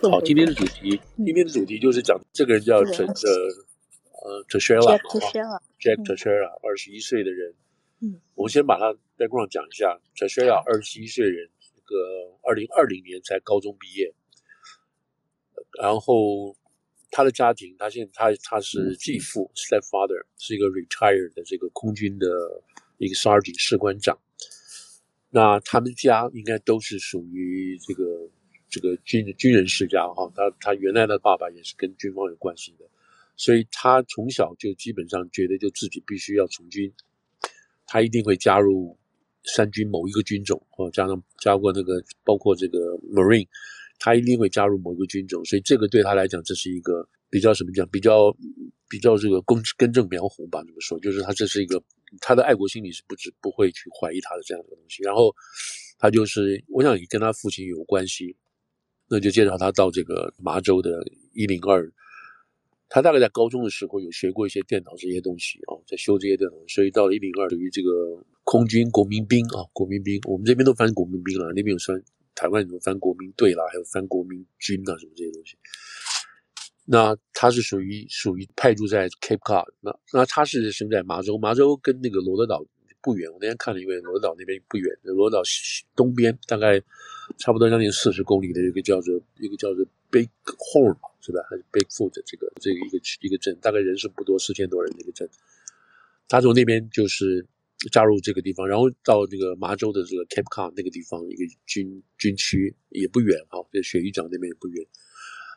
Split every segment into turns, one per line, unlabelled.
好，今天的主题，今天的主题就是讲这个人叫陈呃呃 Teixeira Jack Tashera，二十一岁的人。嗯，我们先把他 background 讲一下。Tashera 二十一岁人，这个二零二零年才高中毕业，然后他的家庭，他现在他他是继父 stepfather，是一个 retired 的这个空军的一个 sergeant 士官长。那他们家应该都是属于这个。这个军军人世家哈，他他原来的爸爸也是跟军方有关系的，所以他从小就基本上觉得就自己必须要从军，他一定会加入三军某一个军种哦，加上加过那个包括这个 Marine，他一定会加入某一个军种，所以这个对他来讲这是一个比较什么讲比较比较这个根根正苗红吧，这么说就是他这是一个他的爱国心理是不知不会去怀疑他的这样的东西，然后他就是我想也跟他父亲有关系。那就介绍他到这个麻州的一零二，他大概在高中的时候有学过一些电脑这些东西啊，在修这些电脑，所以到了一零二，属于这个空军国民兵啊，国民兵，我们这边都翻国民兵了，那边有翻台湾有翻国民队啦，还有翻国民军啊，什么这些东西。那他是属于属于派驻在 Cape Cod，那那他是生在麻州，麻州跟那个罗德岛不远，我那天看了一位罗岛那边不远，罗岛东边大概。差不多将近四十公里的一个叫做一个叫做 Big Horn 是吧？还是 Bigfoot 这个这个一个一个镇，大概人数不多，四千多人的一个镇。他从那边就是加入这个地方，然后到这个麻州的这个 Cape Cod 那个地方一个军军区也不远啊，这雪域长那边也不远。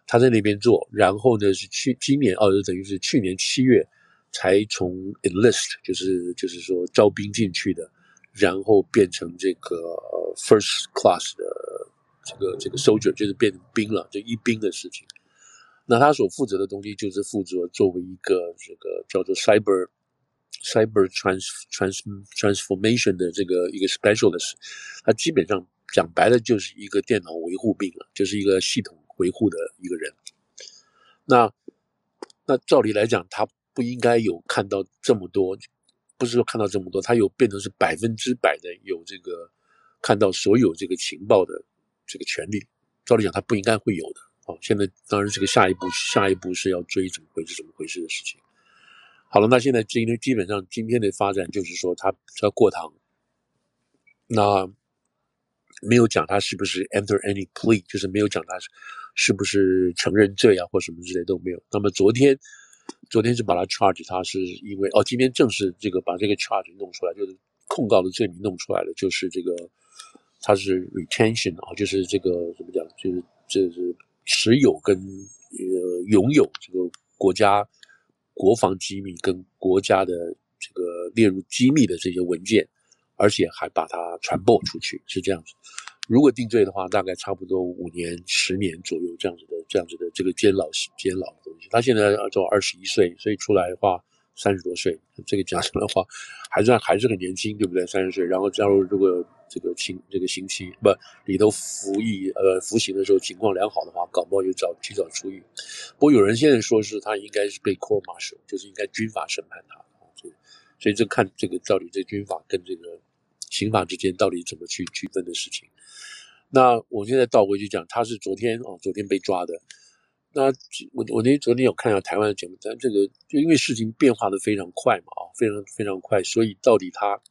他在那边做，然后呢是去今年哦，就等于是去年七月才从 enlist 就是就是说招兵进去的。然后变成这个 first class 的这个这个 soldier，就是变成兵了，就一兵的事情。那他所负责的东西就是负责作为一个这个叫做 cyber cyber trans trans transformation 的这个一个 specialist。他基本上讲白了就是一个电脑维护兵了，就是一个系统维护的一个人。那那照理来讲，他不应该有看到这么多。不是说看到这么多，他有变成是百分之百的有这个看到所有这个情报的这个权利。照理讲，他不应该会有的。哦，现在当然这个下一步，下一步是要追怎么回事、怎么回事的事情。好了，那现在今天基本上今天的发展就是说他他过堂，那没有讲他是不是 enter any plea，就是没有讲他是不是承认罪啊或什么之类都没有。那么昨天。昨天是把他 charge，他是因为哦，今天正式这个把这个 charge 弄出来，就是控告的罪名弄出来了，就是这个他是 retention 啊，就是这个怎么讲，就是这是持有跟呃拥有这个国家国防机密跟国家的这个列入机密的这些文件，而且还把它传播出去，是这样子。如果定罪的话，大概差不多五年、十年左右这样子的、这样子的这个监牢、监牢的东西。他现在就二十一岁，所以出来的话三十多岁，这个讲出来的话还算还是很年轻，对不对？三十岁，然后加入这个这个刑这个刑期不里头服役呃服刑的时候情况良好的话，搞不好就早提早出狱。不过有人现在说是他应该是被 court martial，就是应该军法审判他。所以所以这看这个到底这军法跟这个刑法之间到底怎么去区分的事情。那我现在倒回去讲，他是昨天哦，昨天被抓的。那我我那昨天有看到台湾的节目，但这个就因为事情变化的非常快嘛，啊，非常非常快，所以到底他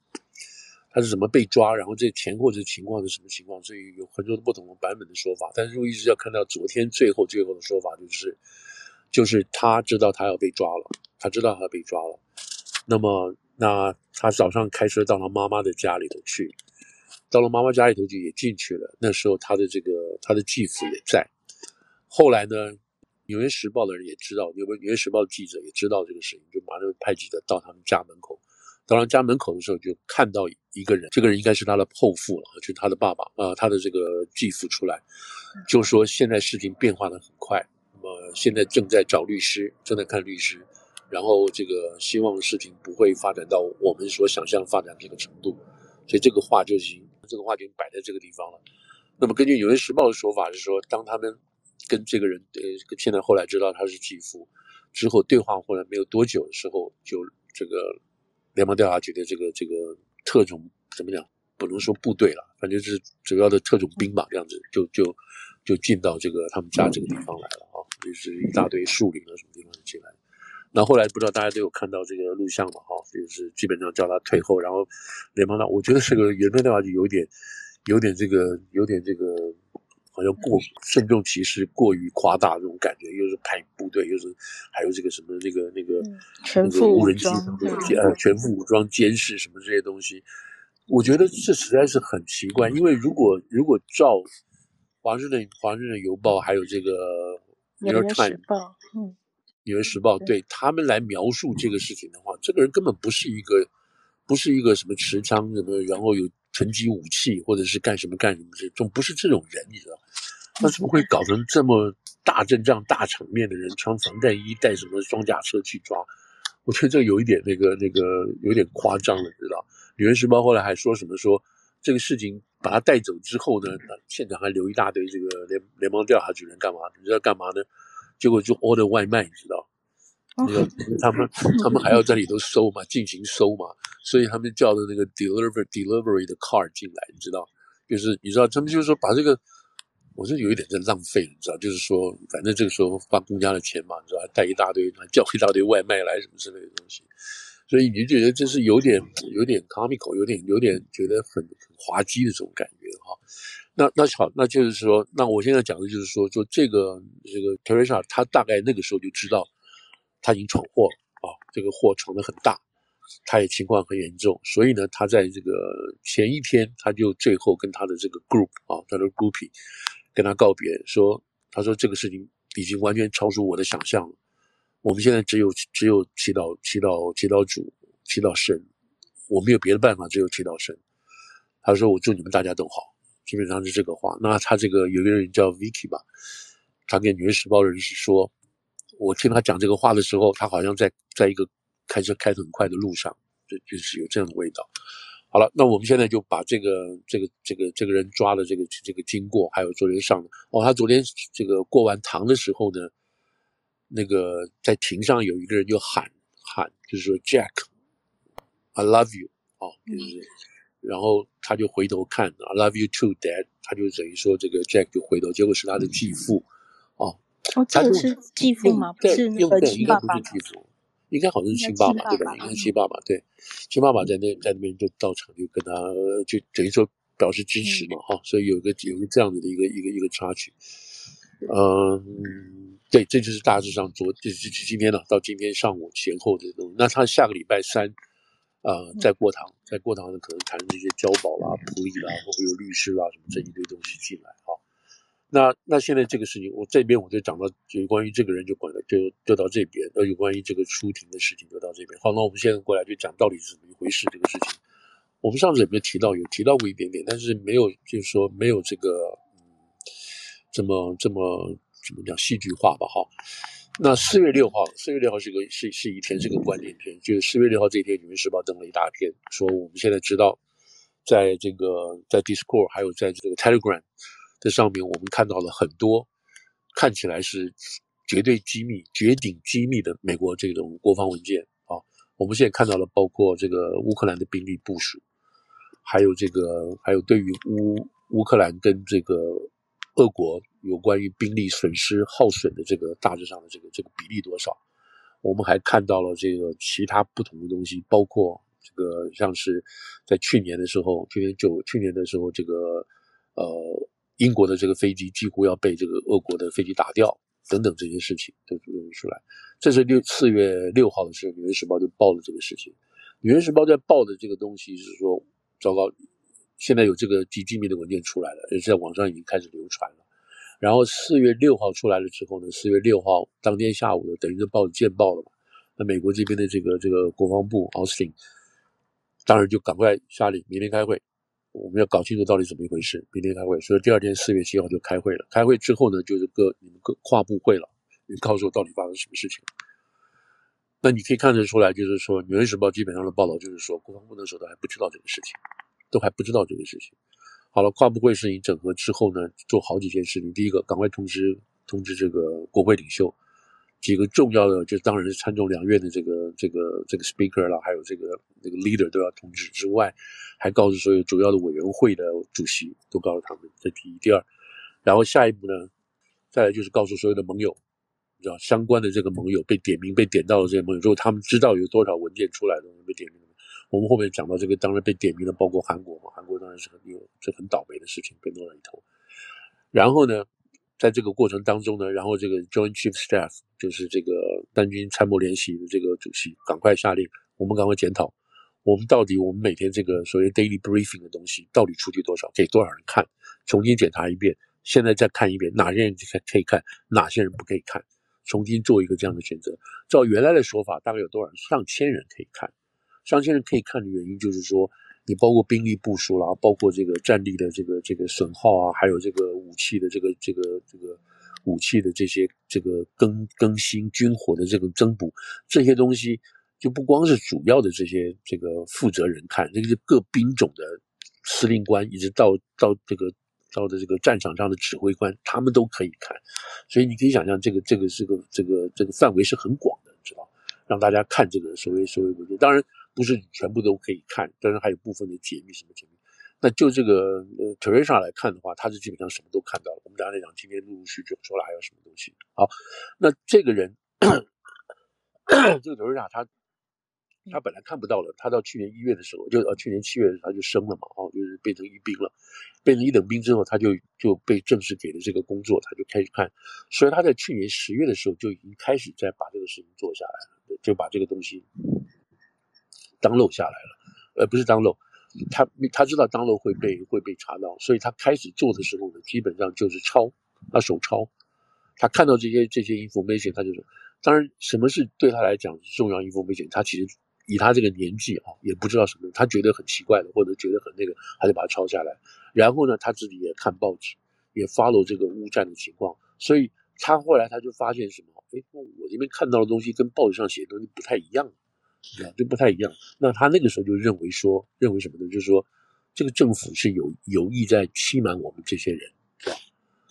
他是怎么被抓，然后这前后这情况是什么情况，所以有很多不同的版本的说法。但是我一直要看到昨天最后最后的说法，就是就是他知道他要被抓了，他知道他要被抓了。那么那他早上开车到他妈妈的家里头去。到了妈妈家里头就也进去了。那时候他的这个他的继父也在。后来呢，《纽约时报》的人也知道，有个《纽约时报》记者也知道这个事情，就马上派记者到他们家门口。到他家门口的时候，就看到一个人，这个人应该是他的后父了，就是他的爸爸啊、呃，他的这个继父出来，就说现在事情变化的很快，那么现在正在找律师，正在看律师，然后这个希望事情不会发展到我们所想象发展这个程度，所以这个话就已经。这个话已经摆在这个地方了。那么根据《纽约时报》的说法是说，当他们跟这个人呃，现在后来知道他是继父之后，对话后来没有多久的时候，就这个联邦调查局的这个这个特种怎么讲，不能说部队了，反正是主要的特种兵吧，这样子就就就进到这个他们家这个地方来了啊，就是一大堆树林啊什么地方进来。那后来不知道大家都有看到这个录像嘛？哈，就是基本上叫他退后，然后联邦大，我觉得这个原配的话就有点，有点这个，有点这个，好像过慎重其事，过于夸大这种感觉，又是派部队，又是还有这个什么那个那个
全副武装，
呃，全副武装监视什么这些东西。我觉得这实在是很奇怪，因为如果如果照华盛顿华盛顿邮报还有这个
纽约时报，嗯，
纽约时报对他们来描述这个事情的话，这个人根本不是一个不是一个什么持枪什么，然后有拳击武器或者是干什么干什么这种，不是这种人，你知道？他怎么会搞成这么大阵仗、大场面的人，穿防弹衣、带什么装甲车去抓？我觉得这有一点那个那个有点夸张了，知道？《纽约时报》后来还说什么说这个事情把他带走之后呢，现场还留一大堆这个联联邦调查局人干嘛？你知道干嘛呢？结果就 order 外卖，你知道？那个他们他们还要在里头收嘛，进行收嘛，所以他们叫的那个 deliver delivery 的 car 进来，你知道？就是你知道他们就是说把这个，我是有一点在浪费，你知道？就是说反正这个时候花公家的钱嘛，你知道？带一大堆，叫一大堆外卖来什么之类的东西。所以你就觉得这是有点有点 comical，有点有点觉得很很滑稽的这种感觉哈。那那好，那就是说，那我现在讲的就是说，就这个这个 Teresa，他大概那个时候就知道他已经闯祸了啊，这个祸闯得很大，他也情况很严重，所以呢，他在这个前一天，他就最后跟他的这个 group 啊，他的 groupie 跟他告别，说他说这个事情已经完全超出我的想象了。我们现在只有只有祈祷祈祷祈祷主祈祷神，我没有别的办法，只有祈祷神。他说：“我祝你们大家都好。”基本上是这个话。那他这个有一个人叫 Vicky 吧，他跟《纽约时报》人士说：“我听他讲这个话的时候，他好像在在一个开车开得很快的路上，就就是有这样的味道。”好了，那我们现在就把这个这个这个这个人抓的这个这个经过，还有昨天上的哦，他昨天这个过完堂的时候呢。那个在庭上有一个人就喊喊，就是说 Jack，I love you 哦，就是，然后他就回头看，I love you too, Dad。他就等于说这个 Jack 就回头，结果是他的继父哦。
哦，这个是继父吗？不是那个亲爸爸。
应该好像是亲爸爸对吧？应该是亲爸爸对，亲爸爸在那在那边就到场就跟他就等于说表示支持嘛哈，所以有个有个这样子的一个一个一个插曲，嗯。对，这就是大致上昨就是今天了，到今天上午前后的东西。那他下个礼拜三，呃，在过堂，在过堂呢，可能谈这些交保啦、普理啦，或者有律师啦什么这一堆东西进来哈。那那现在这个事情，我这边我就讲到，就关于这个人就管了，就就到这边。呃有关于这个出庭的事情就到这边。好，那我们现在过来就讲到底是怎么一回事这个事情。我们上次有没有提到？有提到过一点点，但是没有，就是说没有这个嗯，这么这么。怎么讲戏剧化吧？哈，那四月六号，四月六号是个是是一天，是个关键天。就是四月六号这一天，《纽约时报》登了一大篇，说我们现在知道，在这个在 Discord 还有在这个 Telegram 这上面，我们看到了很多看起来是绝对机密、绝顶机密的美国这种国防文件啊。我们现在看到了包括这个乌克兰的兵力部署，还有这个还有对于乌乌克兰跟这个俄国。有关于兵力损失耗损的这个大致上的这个这个比例多少？我们还看到了这个其他不同的东西，包括这个像是在去年的时候，去年九去年的时候，这个呃英国的这个飞机几乎要被这个俄国的飞机打掉等等这些事情都流出来。这是六四月六号的时候，《纽约时报》就报了这个事情。《纽约时报》在报的这个东西是说，糟糕，现在有这个极机密的文件出来了，而且在网上已经开始流传了。然后四月六号出来了之后呢，四月六号当天下午的，等于是报见报了嘛。那美国这边的这个这个国防部奥斯汀，当然就赶快下令明天开会，我们要搞清楚到底怎么一回事。明天开会，所以第二天四月七号就开会了。开会之后呢，就是各你们各跨部会了，你告诉我到底发生什么事情。那你可以看得出来，就是说《纽约时报》基本上的报道就是说，国防部那时候都还不知道这个事情，都还不知道这个事情。好了，跨部会事情整合之后呢，做好几件事情。第一个，赶快通知通知这个国会领袖，几个重要的，就当然是参众两院的这个这个这个 speaker 啦，还有这个那个 leader 都要通知之外，还告诉所有主要的委员会的主席都告诉他们。这第一，第二，然后下一步呢，再来就是告诉所有的盟友，你知道相关的这个盟友被点名被点到的这些盟友，如果他们知道有多少文件出来的被点名。我们后面讲到这个，当然被点名的包括韩国嘛，韩国当然是很有这很倒霉的事情被弄在里头。然后呢，在这个过程当中呢，然后这个 Joint Chief Staff 就是这个单军参谋联席的这个主席，赶快下令，我们赶快检讨，我们到底我们每天这个所谓 daily briefing 的东西到底出去多少，给多少人看，重新检查一遍，现在再看一遍，哪些人可以看，哪些人不可以看，重新做一个这样的选择。照原来的说法，大概有多少人？上千人可以看。张先生可以看的原因就是说，你包括兵力部署啦，包括这个战力的这个这个损耗啊，还有这个武器的这个这个这个武器的这些这个更更新、军火的这个增补，这些东西就不光是主要的这些这个负责人看，这个是各兵种的司令官，一直到到这个到的这个战场上的指挥官，他们都可以看，所以你可以想象，这个这个这个这个这个范围是很广的，知道？让大家看这个所谓所谓文件，当然。不是全部都可以看，当然还有部分的解密什么解密。那就这个呃 Teresa 来看的话，他是基本上什么都看到了。我们刚才讲，今天陆陆续续说了还有什么东西。好，那这个人，这个 Teresa 他他本来看不到了，他到去年一月的时候，就呃去年七月他就升了嘛，哦，就是变成一兵了，变成一等兵之后，他就就被正式给了这个工作，他就开始看。所以他在去年十月的时候就已经开始在把这个事情做下来了，就把这个东西。Download 下来了，呃，不是 download，他他知道 download 会被会被查到，所以他开始做的时候呢，基本上就是抄，他手抄，他看到这些这些 information，他就说，当然什么是对他来讲重要 information，他其实以他这个年纪啊，也不知道什么，他觉得很奇怪的或者觉得很那个，他就把它抄下来，然后呢，他自己也看报纸，也 follow 这个乌战的情况，所以他后来他就发现什么，哎，我这边看到的东西跟报纸上写的东西不太一样。啊，就不太一样。那他那个时候就认为说，认为什么呢？就是说，这个政府是有有意在欺瞒我们这些人，是吧？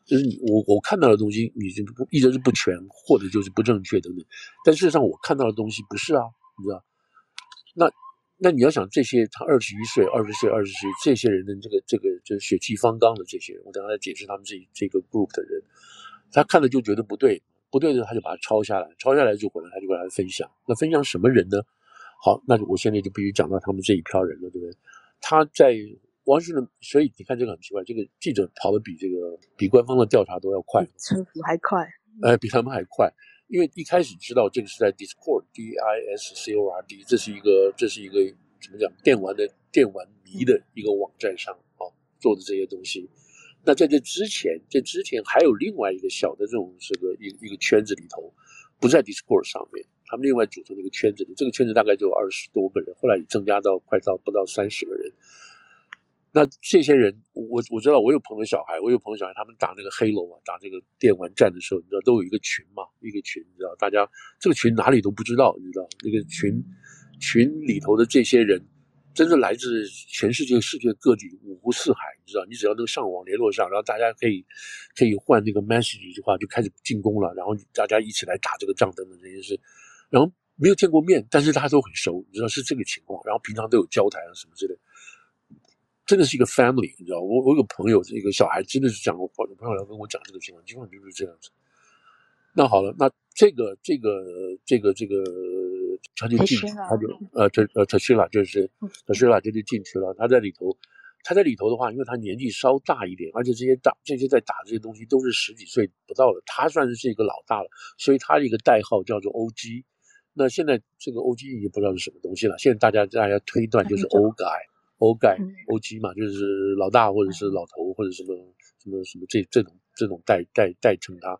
就是你我我看到的东西，你就不一直是不全，或者就是不正确等等。但事实上，我看到的东西不是啊，你知道？那那你要想这些，他二十一岁、二十岁、二十岁这些人的这个这个就是血气方刚的这些人，我等下来解释他们这这个 group 的人，他看了就觉得不对，不对的他就把它抄下来，抄下来就回来他就跟他分享。那分享什么人呢？好，那我现在就必须讲到他们这一票人了，对不对？他在王旭呢，所以你看这个很奇怪，这个记者跑得比这个比官方的调查都要快，
政府还快，
呃，比他们还快，因为一开始知道这个是在 Discord，D I S C O R D，这是一个这是一个怎么讲电玩的电玩迷的一个网站上啊做的这些东西。那在这之前，这之前还有另外一个小的这种这个一个一个圈子里头，不在 Discord 上面。他们另外组成一个圈子，这个圈子大概就有二十多个人，后来增加到快到不到三十个人。那这些人，我我知道，我有朋友小孩，我有朋友小孩，他们打那个黑楼啊，打这个电玩战的时候，你知道都有一个群嘛，一个群，你知道，大家这个群哪里都不知道，你知道，那个群群里头的这些人。真的来自全世界、世界各地，五湖四海，你知道？你只要能上网联络上，然后大家可以可以换那个 message 的话，就开始进攻了。然后大家一起来打这个仗等等这些事。然后没有见过面，但是大家都很熟，你知道是这个情况。然后平常都有交谈啊什么之类，真的是一个 family，你知道？我我有个朋友，一个小孩真的是讲过，我朋友来跟我讲这个情况，基本上就是这样子。那好了，那这个这个这个这个。他就进，他就呃，他呃他去了就是特西拉，就就进去了。他在里头，他在里头的话，因为他年纪稍大一点，而且这些打这些在打这些东西都是十几岁不到的，他算是是一个老大了，所以他的一个代号叫做 OG。那现在这个 OG 已经不知道是什么东西了。现在大家大家推断就是 Old Guy，Old Guy，OG 嘛，就是老大或者是老头或者什么什么什么这这种这种代代代称他。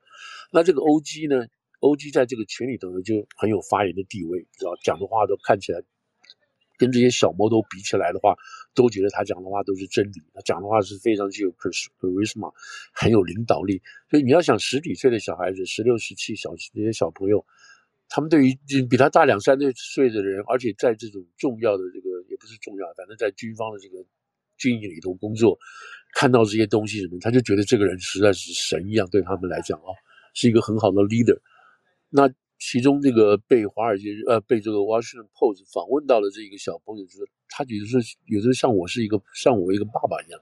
那这个 OG 呢？OG 在这个群里头呢，就很有发言的地位，知道讲的话都看起来跟这些小魔头比起来的话，都觉得他讲的话都是真理。他讲的话是非常具有 charisma，很有领导力。所以你要想十几岁的小孩子，十六、十七小这些小朋友，他们对于比他大两三岁岁的人，而且在这种重要的这个也不是重要，反正在军方的这个军营里头工作，看到这些东西什么，他就觉得这个人实在是神一样，对他们来讲啊，是一个很好的 leader。那其中这个被华尔街呃被这个 Washington Post 访问到的这一个小朋友，就是他觉得是有时候像我是一个像我一个爸爸一样，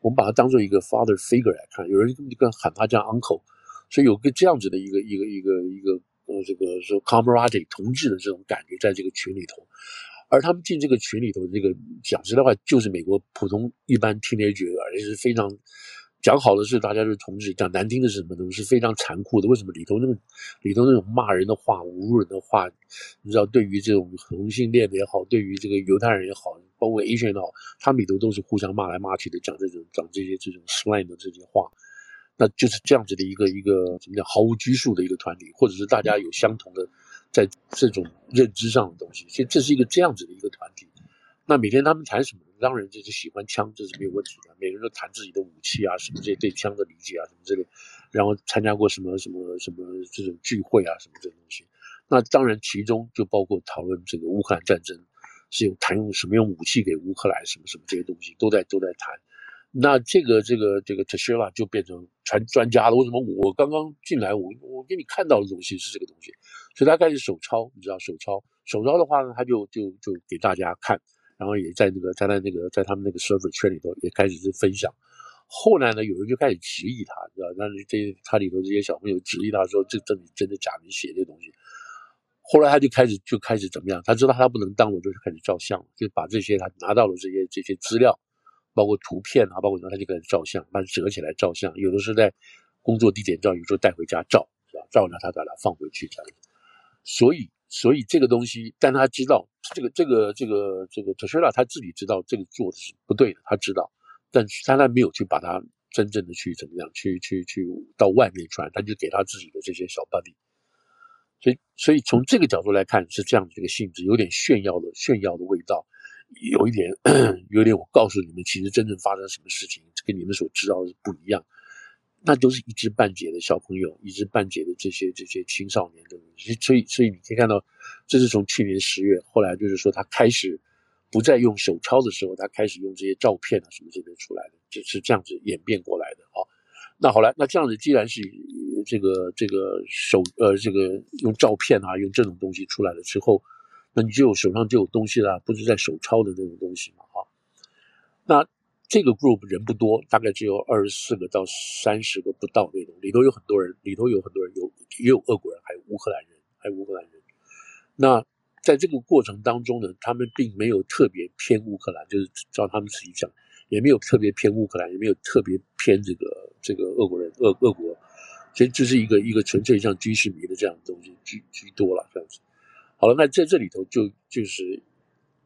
我们把他当做一个 father figure 来看，有人就跟喊他叫 uncle，所以有个这样子的一个一个一个一个呃这个说 comrade 同志的这种感觉在这个群里头，而他们进这个群里头，这个讲实在话就是美国普通一般 teenager，而且是非常。讲好的是大家是同志，讲难听的是什么呢？是非常残酷的。为什么里头那个里头那种骂人的话、侮辱人的话，你知道，对于这种同性恋也好，对于这个犹太人也好，包括 Asian 也好，他们里头都是互相骂来骂去的，讲这种讲这些这种 slang 的这些话，那就是这样子的一个一个怎么讲毫无拘束的一个团体，或者是大家有相同的在这种认知上的东西，其实这是一个这样子的一个团体。那每天他们谈什么？当然就是喜欢枪，这是没有问题的。每个人都谈自己的武器啊，什么这些对枪的理解啊，什么之类。然后参加过什么什么什么这种聚会啊，什么这东西。那当然其中就包括讨论这个乌克兰战争，是用谈用什么用武器给乌克兰，什么什么这些东西都在都在谈。那这个这个这个 Teixeira 就变成传专家了。为什么我刚刚进来，我我给你看到的东西是这个东西，所以他开始手抄，你知道手抄手抄的话呢，他就就就给大家看。然后也在那个在他那个在他们那个 server 圈里头也开始是分享，后来呢，有人就开始质疑他，知道？但是这他里头这些小朋友质疑他说，这这里真的假的？你写这东西。后来他就开始就开始怎么样？他知道他不能当，我就开始照相，就把这些他拿到了这些这些资料，包括图片啊，包括什么，他就开始照相，把它折起来照相。有的是在工作地点照，有时候带回家照，是吧？照了他把它放回去这样。所以。所以这个东西，但他知道这个这个这个这个 Teixeira 他自己知道这个做的是不对的，他知道，但是他还没有去把它真正的去怎么样去去去到外面传，他就给他自己的这些小伴侣。所以所以从这个角度来看是这样的一个性质，有点炫耀的炫耀的味道，有一点有点我告诉你们，其实真正发生什么事情跟你们所知道的是不一样。那都是一知半解的小朋友，一知半解的这些这些青少年的东西，所以所以你可以看到，这是从去年十月，后来就是说他开始不再用手抄的时候，他开始用这些照片啊什么这边出来的，就是这样子演变过来的啊。那好了，那这样子既然是这个这个手呃这个用照片啊用这种东西出来了之后，你就手上就有东西了，不是在手抄的那种东西嘛啊？那。这个 group 人不多，大概只有二十四个到三十个不到那种，里头有很多人，里头有很多人，有也有俄国人，还有乌克兰人，还有乌克兰人。那在这个过程当中呢，他们并没有特别偏乌克兰，就是照他们自己讲，也没有特别偏乌克兰，也没有特别偏这个这个俄国人，俄俄国，其实这是一个一个纯粹像军事迷的这样的东西居居多了这样子。好了，那在这里头就就是。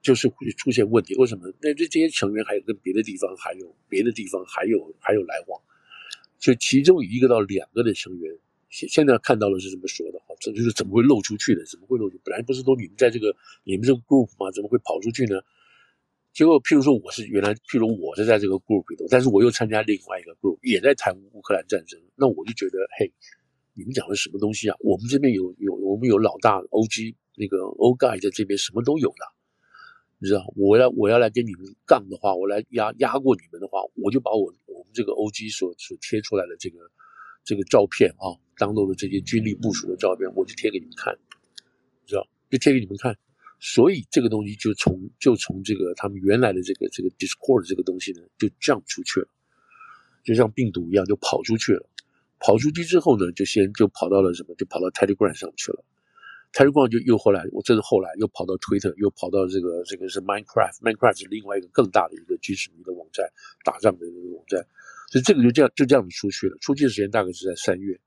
就是会出现问题，为什么？那这这些成员还有跟别的地方还有别的地方还有还有来往，就其中一个到两个的成员，现现在看到的是这么说的哈，这就是怎么会漏出去的？怎么会漏出？本来不是说你们在这个你们这个 group 吗？怎么会跑出去呢？结果譬如说我是原来，譬如我是在这个 group 里头，但是我又参加另外一个 group，也在谈乌克兰战争，那我就觉得嘿，你们讲的什么东西啊？我们这边有有我们有老大 OG 那个 old guy 在这边什么都有的。你知道，我要我要来跟你们杠的话，我来压压过你们的话，我就把我我们这个 OG 所所贴出来的这个这个照片啊，当做的这些军力部署的照片，我就贴给你们看，你知道，就贴给你们看。所以这个东西就从就从这个他们原来的这个这个 Discord 这个东西呢，就 jump 出去了，就像病毒一样就跑出去了。跑出去之后呢，就先就跑到了什么，就跑到 Telegram 上去了。泰瑞光就又后来，我这是后来又跑到 Twitter，又跑到这个这个是 Minecraft，Minecraft 是另外一个更大的一个军事迷的网站，打仗的一个网站，所以这个就这样就这样子出去了。出去的时间大概是在三月，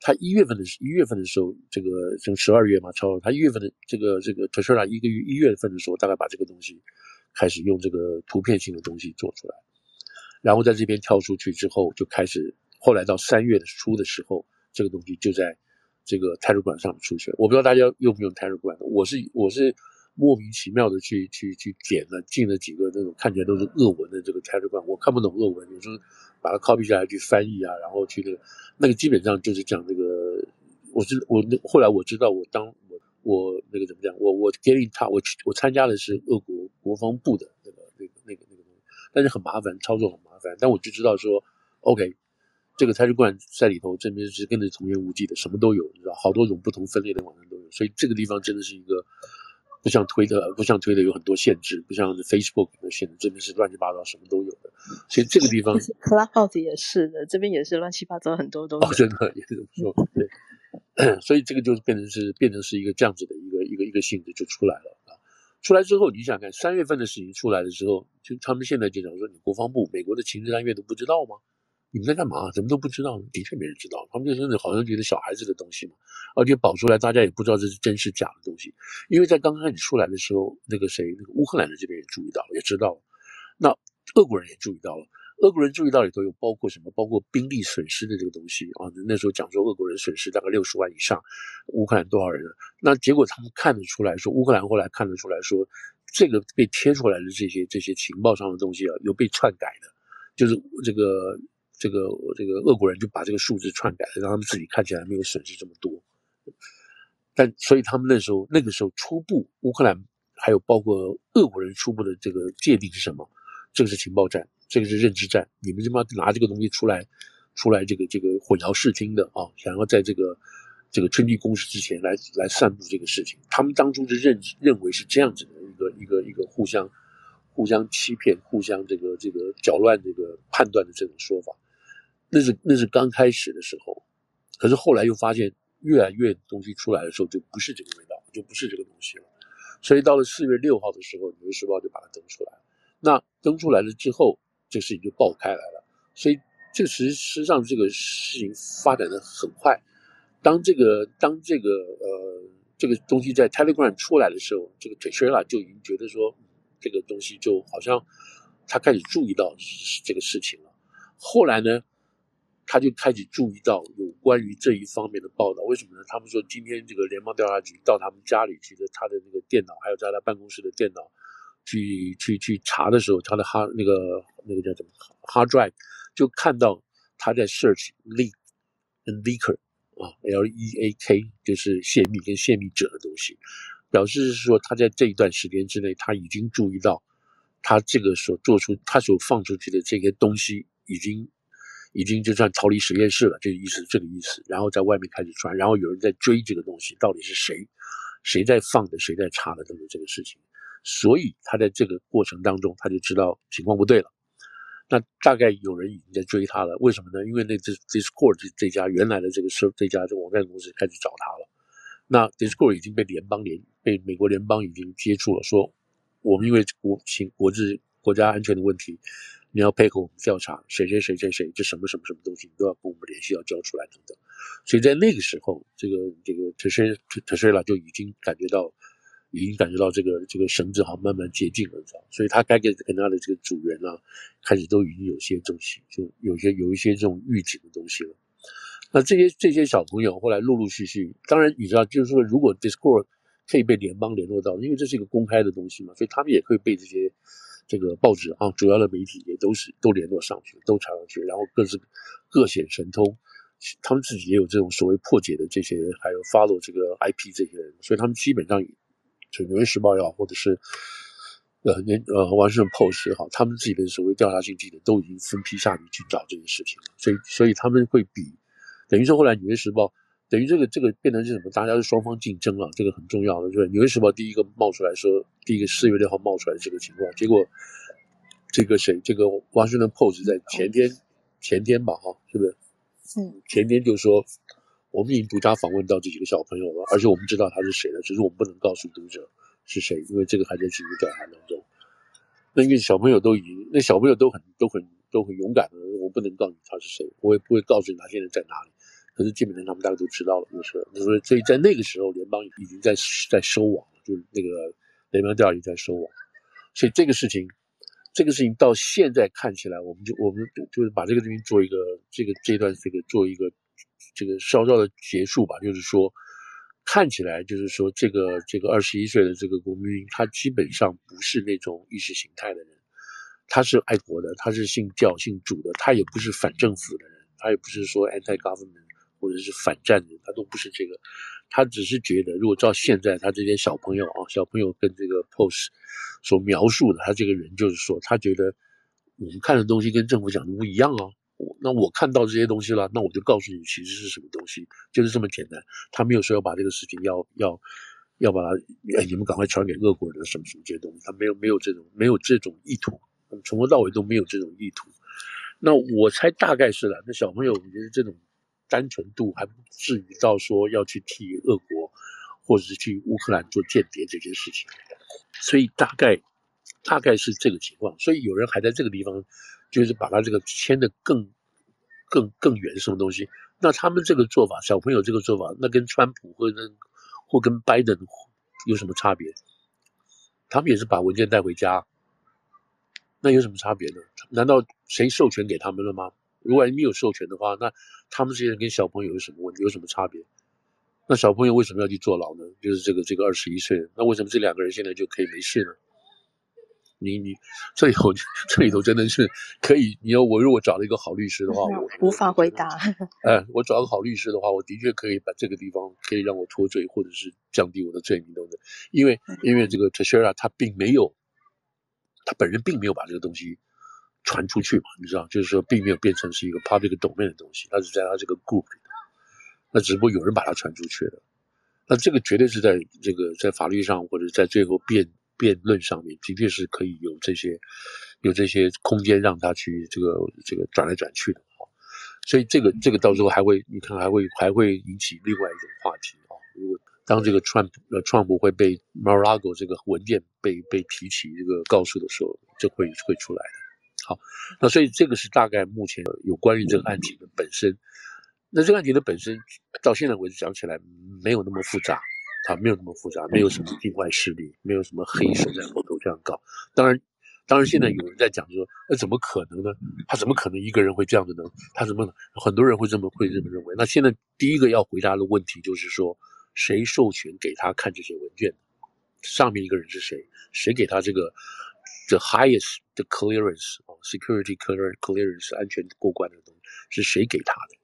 他一月份的一月份的时候，这个从十二月嘛，超他一月份的这个这个 Tetra 一个月一月份的时候，大概把这个东西开始用这个图片性的东西做出来，然后在这边跳出去之后，就开始后来到三月的初的时候，这个东西就在。这个 Telegram 上出去，我不知道大家用不用 Telegram。我是我是莫名其妙的去去去点了进了几个那种看起来都是俄文的这个 Telegram，我看不懂俄文，有时候把它 copy 下来去翻译啊，然后去那个那个基本上就是讲这个，我是我那后来我知道我当我我那个怎么讲，我我 get in touch，我我参加的是俄国国防部的那个那个那个那个东西，但是很麻烦，操作很麻烦，但我就知道说 OK。这个 Telegram 在里头，这边是跟着童言无忌的，什么都有，你知道，好多种不同分类的网站都有，所以这个地方真的是一个不像推特，不像推特有很多限制，不像 Facebook 的限制，这边是乱七八糟，什么都有的。所以这个地方
，Clubhouse 也是的，这边也是乱七八糟，很多东西。
哦，真的也是这么说，对。所以这个就是变成是变成是一个这样子的一个一个一个性质就出来了啊。出来之后，你想看三月份的事情出来的时候，就他们现在就讲说，你国防部、美国的情治单位都不知道吗？你们在干嘛？怎么都不知道？的确没人知道。他们就真的好像觉得小孩子的东西嘛，而且爆出来，大家也不知道这是真是假的东西。因为在刚开始出来的时候，那个谁，那个乌克兰的这边也注意到，也知道了。那俄国人也注意到了，俄国人注意到里头有包括什么？包括兵力损失的这个东西啊。那时候讲说俄国人损失大概六十万以上，乌克兰多少人？那结果他们看得出来说，乌克兰后来看得出来说，这个被贴出来的这些这些情报上的东西啊，有被篡改的，就是这个。这个这个俄国人就把这个数字篡改了，让他们自己看起来没有损失这么多。但所以他们那时候那个时候初步乌克兰还有包括俄国人初步的这个界定是什么？这个是情报战，这个是认知战。你们他妈拿这个东西出来，出来这个这个混淆视听的啊，想要在这个这个春季攻势之前来来散布这个事情。他们当初是认认为是这样子的一个一个一个互相互相欺骗、互相这个这个搅乱这个判断的这种说法。那是那是刚开始的时候，可是后来又发现越来越东西出来的时候，就不是这个味道，就不是这个东西了。所以到了四月六号的时候，《纽约时报》就把它登出来。那登出来了之后，这个事情就爆开来了。所以这个实实际上这个事情发展的很快。当这个当这个呃这个东西在 Telegram 出来的时候，这个 Teixeira 就已经觉得说，这个东西就好像他开始注意到这个事情了。后来呢？他就开始注意到有关于这一方面的报道，为什么呢？他们说今天这个联邦调查局到他们家里去的，他的那个电脑，还有在他办公室的电脑，去去去查的时候，他的哈那个那个叫什么 hard drive，就看到他在 search leak and leaker 啊，L E A K 就是泄密跟泄密者的东西，表示是说他在这一段时间之内，他已经注意到他这个所做出他所放出去的这些东西已经。已经就算逃离实验室了，这个意思，这个意思。然后在外面开始传，然后有人在追这个东西，到底是谁？谁在放的？谁在查的？等等这个事情。所以他在这个过程当中，他就知道情况不对了。那大概有人已经在追他了，为什么呢？因为那这 Discord 这这家原来的这个社这家这网站公司开始找他了。那 Discord 已经被联邦联被美国联邦已经接触了，说我们因为国情国治国家安全的问题。你要配合我们调查谁谁谁谁谁，这什么什么什么东西，你都要跟我们联系，要交出来等等。所以在那个时候，这个这个特谢特谢拉就已经感觉到，已经感觉到这个这个绳子好像慢慢接近了，知道？所以他该给跟他的这个组员啊，开始都已经有些东西，就有些有一些这种预警的东西了。那这些这些小朋友后来陆陆续续，当然你知道，就是说如果 Discord 可以被联邦联络到，因为这是一个公开的东西嘛，所以他们也可以被这些。这个报纸啊，主要的媒体也都是都联络上去，都查上去，然后各自各显神通，他们自己也有这种所谓破解的这些，还有 follow 这个 IP 这些人，所以他们基本上，就《纽约时报》也好，或者是呃呃华盛顿 Post 也好，他们自己的所谓调查性记者都已经分批下去去找这件事情了，所以所以他们会比等于说后来《纽约时报》。等于这个这个变成是什么？大家是双方竞争了，这个很重要的。就是《纽约时报》第一个冒出来说，第一个四月六号冒出来的这个情况，结果这个谁？这个《华盛顿 Post》在前天前天吧，哈，是不是？嗯，前天就说我们已经独家访问到这几个小朋友了，而且我们知道他是谁了，只是我们不能告诉读者是谁，因为这个还在进行调查当中。那因为小朋友都已经，那小朋友都很都很都很勇敢的，我不能告诉你他是谁，我也不会告诉你他现在在哪里。可是基本上他们大家都知道了，就是就是，所以在那个时候，联邦已经在在收网，就是那个联邦调查局在收网，所以这个事情，这个事情到现在看起来，我们就我们就是把这个东西做一个这个这段这个做一个这个稍稍的结束吧，就是说看起来就是说这个这个二十一岁的这个国民，他基本上不是那种意识形态的人，他是爱国的，他是信教信主的，他也不是反政府的人，他也不是说 anti-government。或者是反战的，他都不是这个，他只是觉得，如果照现在他这些小朋友啊，小朋友跟这个 post 所描述的，他这个人就是说，他觉得我们看的东西跟政府讲的不一样啊，那我看到这些东西了，那我就告诉你，其实是什么东西，就是这么简单。他没有说要把这个事情要要要把它，你们赶快传给俄国人什么什么这些东西，他没有没有这种没有这种意图，从头到尾都没有这种意图。那我猜大概是了，那小朋友我觉得这种单纯度还不至于到说要去替俄国或者是去乌克兰做间谍这件事情，所以大概大概是这个情况。所以有人还在这个地方，就是把他这个牵得更更更远什么东西。那他们这个做法，小朋友这个做法，那跟川普或跟或跟拜登有什么差别？他们也是把文件带回家，那有什么差别呢？难道谁授权给他们了吗？如果没有授权的话，那他们这些人跟小朋友有什么问题？有什么差别？那小朋友为什么要去坐牢呢？就是这个这个二十一岁，那为什么这两个人现在就可以没事呢？你你这里头这里头真的是可以，你要我如果找了一个好律师的话，我
无法回答。
哎，我找个好律师的话，我的确可以把这个地方可以让我脱罪，或者是降低我的罪名等等。因为因为这个 Teixeira 他并没有，他本人并没有把这个东西传出去嘛，你知道，就是说并没有变成是一个 public domain 的东西，他是在他这个 group 里，那只不过有人把它传出去了。那这个绝对是在这个在法律上或者在最后辩。辩论上面的确是可以有这些有这些空间让他去这个这个转来转去的哈，所以这个这个到时候还会你看还会还会引起另外一种话题啊。如果当这个川普呃川普会被 Mar-a-Lago 这个文件被被提起这个告诉的时候，这会会出来的。好，那所以这个是大概目前有关于这个案情的本身。那这个案情的本身到现在为止讲起来没有那么复杂。他没有那么复杂，没有什么境外势力，没有什么黑手在后头这样搞。当然，当然现在有人在讲说，那怎么可能呢？他怎么可能一个人会这样子呢？他怎么很多人会这么会这么认为？那现在第一个要回答的问题就是说，谁授权给他看这些文件？上面一个人是谁？谁给他这个 the highest the clearance 啊，security clearance 安全过关的东西是谁给他的？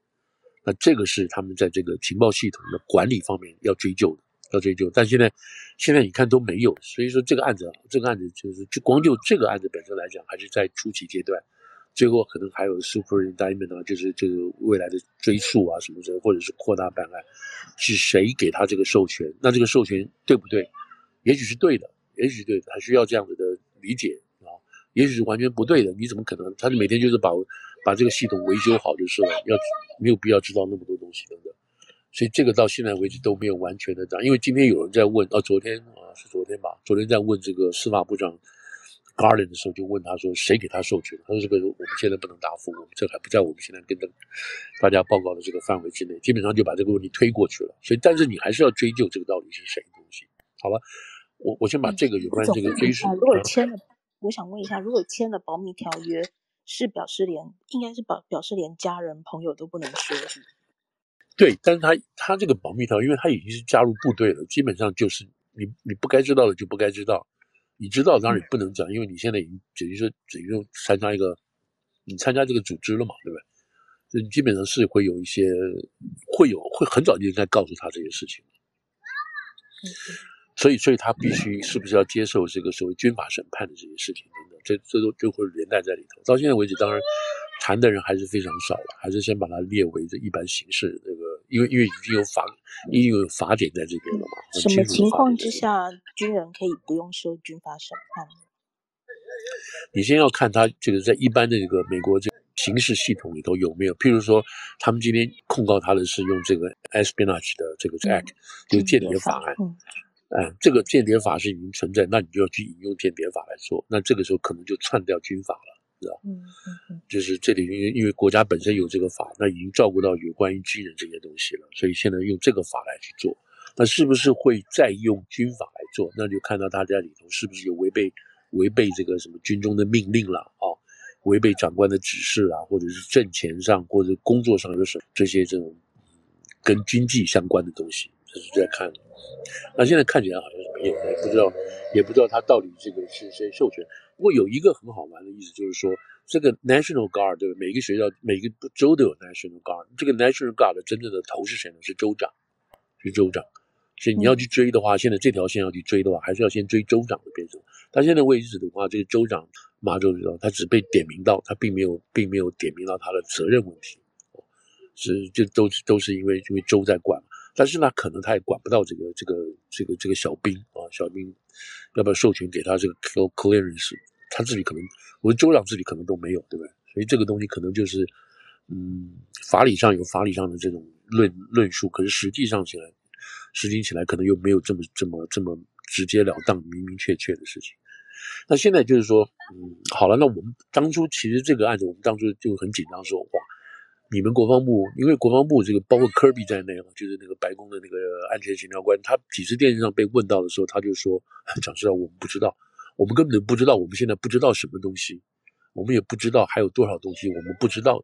那这个是他们在这个情报系统的管理方面要追究的。要追究，但现在，现在你看都没有，所以说这个案子，这个案子就是就光就这个案子本身来讲，还是在初期阶段，最后可能还有 super indictment 啊，就是这个未来的追诉啊什么的，或者是扩大办案，是谁给他这个授权？那这个授权对不对？也许是对的，也许是对的，还需要这样子的理解啊，也许是完全不对的，你怎么可能？他就每天就是把把这个系统维修好就是了，要没有必要知道那么多东西等等。所以这个到现在为止都没有完全的讲，因为今天有人在问，哦，昨天啊是昨天吧，昨天在问这个司法部长 Garland 的时候，就问他说谁给他授权？他说这个我们现在不能答复，我们这还不在我们现在跟的大家报告的这个范围之内，基本上就把这个问题推过去了。所以，但是你还是要追究这个到底是谁的东西。好了，我我先把这个有关这个追诉。
如果签了，我想问一下，如果签了保密条约，是表示连应该是表表示连家人朋友都不能说是？
对，但是他他这个保密条，因为他已经是加入部队了，基本上就是你你不该知道的就不该知道，你知道当然你不能讲，因为你现在已经等于说等于说参加一个，你参加这个组织了嘛，对不对？所以基本上是会有一些会有会很早就应该告诉他这些事情，所以所以他必须是不是要接受这个所谓军法审判的这些事情等等，这这都就会连带在里头。到现在为止，当然。谈的人还是非常少了，还是先把它列为这一般形式。这个，因为因为已经有法，已经有法典在这边了嘛。
什么情况之下，军人可以不用受军法审判？
你先要看他这个在一般的这个美国这个刑事系统里头有没有，譬如说，他们今天控告他的是用这个 espionage 的这个 act，就是间谍法案。嗯，嗯，这个间谍法是已经存在，那你就要去引用间谍法来做，那这个时候可能就篡掉军法了。知道，嗯嗯，就是这里因为因为国家本身有这个法，那已经照顾到有关于军人这些东西了，所以现在用这个法来去做，那是不是会再用军法来做？那就看到大家里头是不是有违背违背这个什么军中的命令了啊？违背长官的指示啊，或者是政钱上或者工作上有什么这些这种跟军纪相关的东西，这是在看。那现在看起来好像是没有，也不知道也不知道他到底这个是谁授权。不过有一个很好玩的意思，就是说这个 National Guard 对吧？每个学校、每个州都有 National Guard。这个 National Guard 的真正的头是谁呢？是州长，是州长。所以你要去追的话，嗯、现在这条线要去追的话，还是要先追州长的变成。他现在位置的话，这个州长马州知道，他只被点名到，他并没有，并没有点名到他的责任问题。是，就都都是因为因为州在管。但是呢，可能他也管不到这个这个这个这个小兵啊，小兵要不要授权给他这个 clearance，他自己可能，我的州长自己可能都没有，对不对？所以这个东西可能就是，嗯，法理上有法理上的这种论论述，可是实际上起来，实际起来可能又没有这么这么这么直截了当、明明确确的事情。那现在就是说，嗯，好了，那我们当初其实这个案子，我们当初就很紧张，说哇，你们国防部，因为国防部这个包括科比在内啊，就是那个白宫的那个安全协调官，他几次电视上被问到的时候，他就说，讲实话，我们不知道，我们根本就不知道，我们现在不知道什么东西，我们也不知道还有多少东西我们不知道，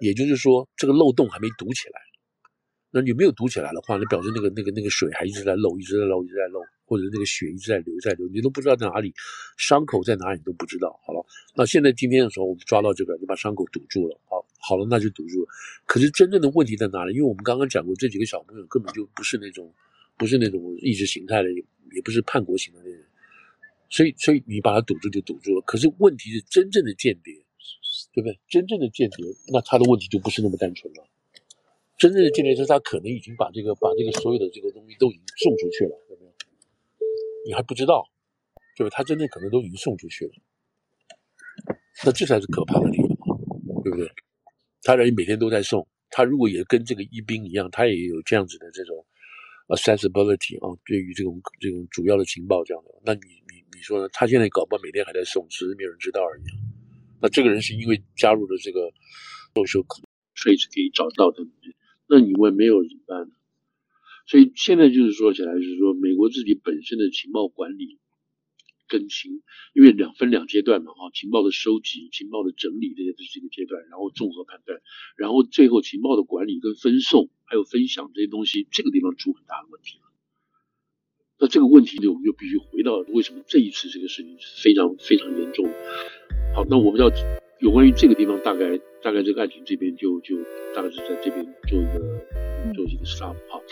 也就是说，这个漏洞还没堵起来。那你没有堵起来的话，那表示那个那个那个水还一直在漏，一直在漏，一直在漏，或者那个血一直在流，在流，你都不知道在哪里，伤口在哪里你都不知道。好了，那现在今天的时候，我们抓到这个，就把伤口堵住了。好，好了，那就堵住了。可是真正的问题在哪里？因为我们刚刚讲过，这几个小朋友根本就不是那种，不是那种意识形态的，也也不是叛国型的那人，所以，所以你把它堵住就堵住了。可是问题是真正的间谍，对不对？真正的间谍，那他的问题就不是那么单纯了。真正的间谍是他可能已经把这个把这个所有的这个东西都已经送出去了，有没有？你还不知道，就是他真正可能都已经送出去了。那这才是可怕的地方，对不对？他人每天都在送，他如果也跟这个一兵一样，他也有这样子的这种 accessibility 啊，对于这种这种主要的情报这样的，那你你你说呢？他现在搞不好每天还在送，只是没有人知道而已。那这个人是因为加入了这个 social trace 可以找到的。那你问没有怎么办呢？所以现在就是说起来，就是说美国自己本身的情报管理跟情，因为两分两阶段嘛，哈，情报的收集、情报的整理这些这是一个阶段，然后综合判断，然后最后情报的管理跟分送还有分享这些东西，这个地方出很大的问题了。那这个问题呢，我们就必须回到为什么这一次这个事情是非常非常严重。好，那我们要。有关于这个地方，大概大概这个案情这边就就大概是在这边做一个做一个 stop 好。